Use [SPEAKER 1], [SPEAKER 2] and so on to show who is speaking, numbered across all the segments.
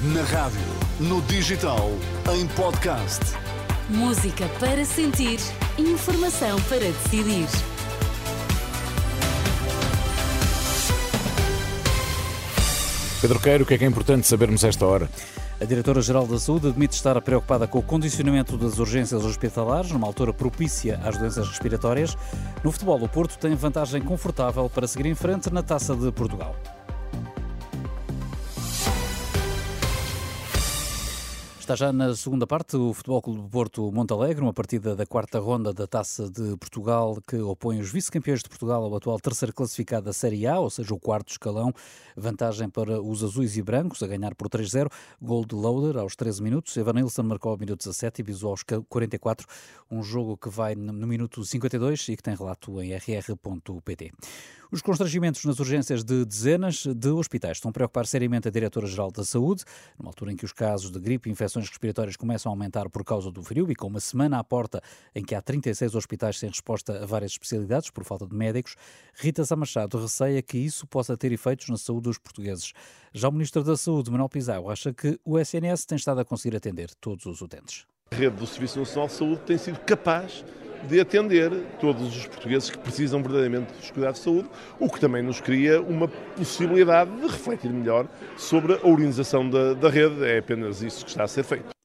[SPEAKER 1] Na rádio, no digital, em podcast.
[SPEAKER 2] Música para sentir, informação para decidir.
[SPEAKER 3] Pedro Queiro, o que é que é importante sabermos esta hora?
[SPEAKER 4] A Diretora-Geral da Saúde admite estar preocupada com o condicionamento das urgências hospitalares, numa altura propícia às doenças respiratórias. No futebol, o Porto tem vantagem confortável para seguir em frente na Taça de Portugal. Está já na segunda parte o Futebol Clube do Porto Montalegre, uma partida da quarta ronda da Taça de Portugal que opõe os vice-campeões de Portugal ao atual terceiro classificado da Série A, ou seja, o quarto escalão. Vantagem para os azuis e brancos, a ganhar por 3-0. Gol de Loader aos 13 minutos. Evanilson marcou ao minuto 17 e Bisou aos 44. Um jogo que vai no minuto 52 e que tem relato em rr.pt. Os constrangimentos nas urgências de dezenas de hospitais estão a preocupar seriamente a Diretora-Geral da Saúde, numa altura em que os casos de gripe e infecções respiratórias começam a aumentar por causa do frio e com uma semana à porta em que há 36 hospitais sem resposta a várias especialidades por falta de médicos, Rita Samachado receia que isso possa ter efeitos na saúde dos portugueses. Já o Ministro da Saúde, Manuel Pizarro, acha que o SNS tem estado a conseguir atender todos os utentes.
[SPEAKER 5] A rede do Serviço Nacional de Saúde tem sido capaz de atender todos os portugueses que precisam verdadeiramente dos cuidados de saúde, o que também nos cria uma possibilidade de refletir melhor sobre a organização da, da rede. É apenas isso que está a ser feito.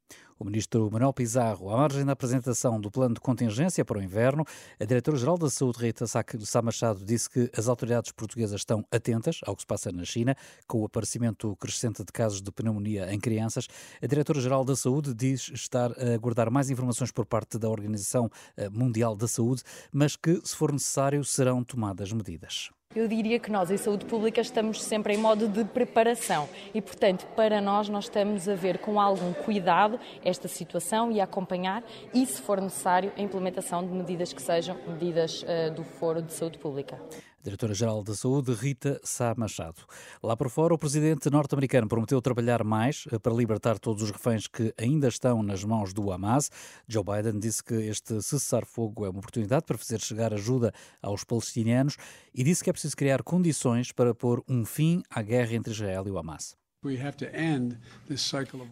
[SPEAKER 4] O ministro Manuel Pizarro, à margem da apresentação do plano de contingência para o inverno, a diretora-geral da Saúde, Rita Sá Machado, disse que as autoridades portuguesas estão atentas ao que se passa na China, com o aparecimento crescente de casos de pneumonia em crianças. A diretora-geral da Saúde diz estar a aguardar mais informações por parte da Organização eh, Mundial da Saúde, mas que, se for necessário, serão tomadas medidas.
[SPEAKER 6] Eu diria que nós, em saúde pública, estamos sempre em modo de preparação e, portanto, para nós, nós estamos a ver com algum cuidado esta situação e a acompanhar e, se for necessário, a implementação de medidas que sejam medidas uh, do Foro de Saúde Pública.
[SPEAKER 4] Diretora-Geral da Saúde, Rita Sá Machado. Lá por fora, o presidente norte-americano prometeu trabalhar mais eh, para libertar todos os reféns que ainda estão nas mãos do Hamas. Joe Biden disse que este cessar-fogo é uma oportunidade para fazer chegar ajuda aos palestinianos e disse que é preciso criar condições para pôr um fim à guerra entre Israel e o Hamas.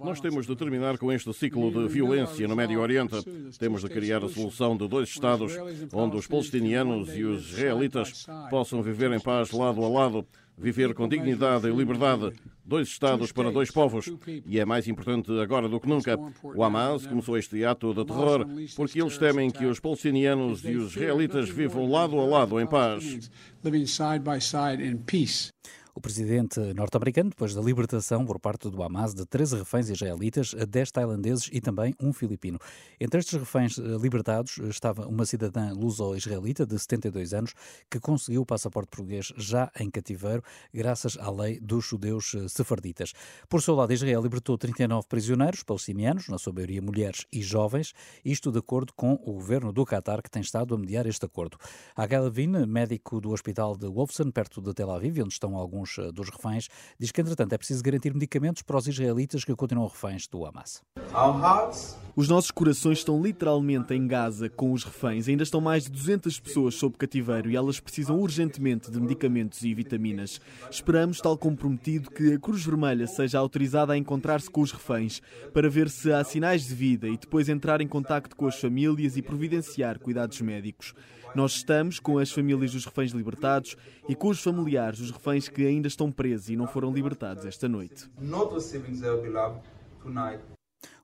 [SPEAKER 7] Nós temos de terminar com este ciclo de violência no Médio Oriente. Temos de criar a solução de dois Estados, onde os palestinianos e os israelitas possam viver em paz lado a lado, viver com dignidade e liberdade. Dois Estados para dois povos. E é mais importante agora do que nunca. O Hamas começou este ato de terror porque eles temem que os palestinianos e os israelitas vivam lado a lado em paz.
[SPEAKER 4] O presidente norte-americano, depois da libertação por parte do Hamas de 13 reféns israelitas, 10 tailandeses e também um filipino. Entre estes reféns eh, libertados estava uma cidadã luso-israelita de 72 anos que conseguiu o passaporte português já em cativeiro, graças à lei dos judeus eh, sefarditas. Por seu lado, Israel libertou 39 prisioneiros palestinianos, na sua maioria mulheres e jovens, isto de acordo com o governo do Qatar, que tem estado a mediar este acordo. Agai Levine, médico do hospital de Wolfson, perto de Tel Aviv, onde estão alguns alguns eh, dos reféns, diz que, entretanto, é preciso garantir medicamentos para os israelitas que continuam reféns do Hamas.
[SPEAKER 8] Os nossos corações estão literalmente em Gaza com os reféns. Ainda estão mais de 200 pessoas sob cativeiro e elas precisam urgentemente de medicamentos e vitaminas. Esperamos, tal como prometido, que a Cruz Vermelha seja autorizada a encontrar-se com os reféns para ver se há sinais de vida e depois entrar em contacto com as famílias e providenciar cuidados médicos. Nós estamos com as famílias dos reféns libertados e com os familiares dos reféns que ainda estão presos e não foram libertados esta noite.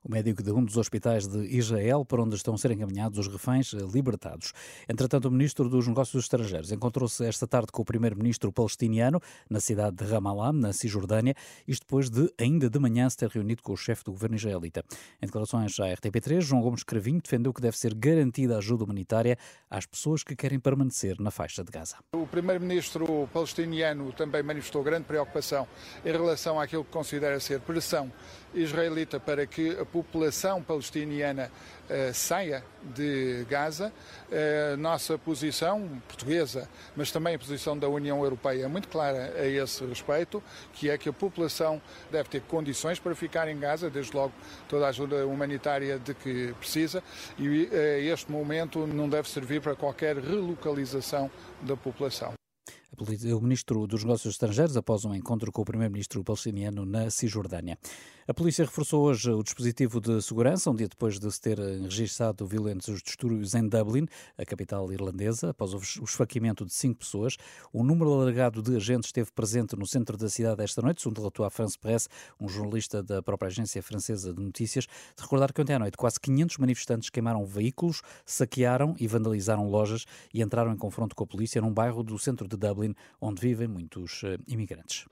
[SPEAKER 4] O médico de um dos hospitais de Israel, para onde estão a ser encaminhados os reféns libertados. Entretanto, o ministro dos Negócios Estrangeiros encontrou-se esta tarde com o primeiro-ministro palestiniano na cidade de Ramallah, na Cisjordânia, isto depois de, ainda de manhã, se ter reunido com o chefe do governo israelita. Em declarações à RTP3, João Gomes Cravinho defendeu que deve ser garantida ajuda humanitária às pessoas que querem permanecer na faixa de Gaza.
[SPEAKER 9] O primeiro-ministro palestiniano também manifestou grande preocupação em relação àquilo que considera ser pressão israelita para que a população palestiniana uh, saia de Gaza. Uh, nossa posição portuguesa, mas também a posição da União Europeia é muito clara a esse respeito, que é que a população deve ter condições para ficar em Gaza, desde logo toda a ajuda humanitária de que precisa, e uh, este momento não deve servir para qualquer relocalização da população.
[SPEAKER 4] o ministro dos Negócios Estrangeiros após um encontro com o primeiro-ministro palestiniano na Cisjordânia. A polícia reforçou hoje o dispositivo de segurança, um dia depois de se ter registrado violentos distúrbios em Dublin, a capital irlandesa, após o esfaqueamento de cinco pessoas. Um número alargado de agentes esteve presente no centro da cidade esta noite, segundo relatou à France Presse, um jornalista da própria agência francesa de notícias. De recordar que ontem à noite quase 500 manifestantes queimaram veículos, saquearam e vandalizaram lojas e entraram em confronto com a polícia num bairro do centro de Dublin, onde vivem muitos eh, imigrantes.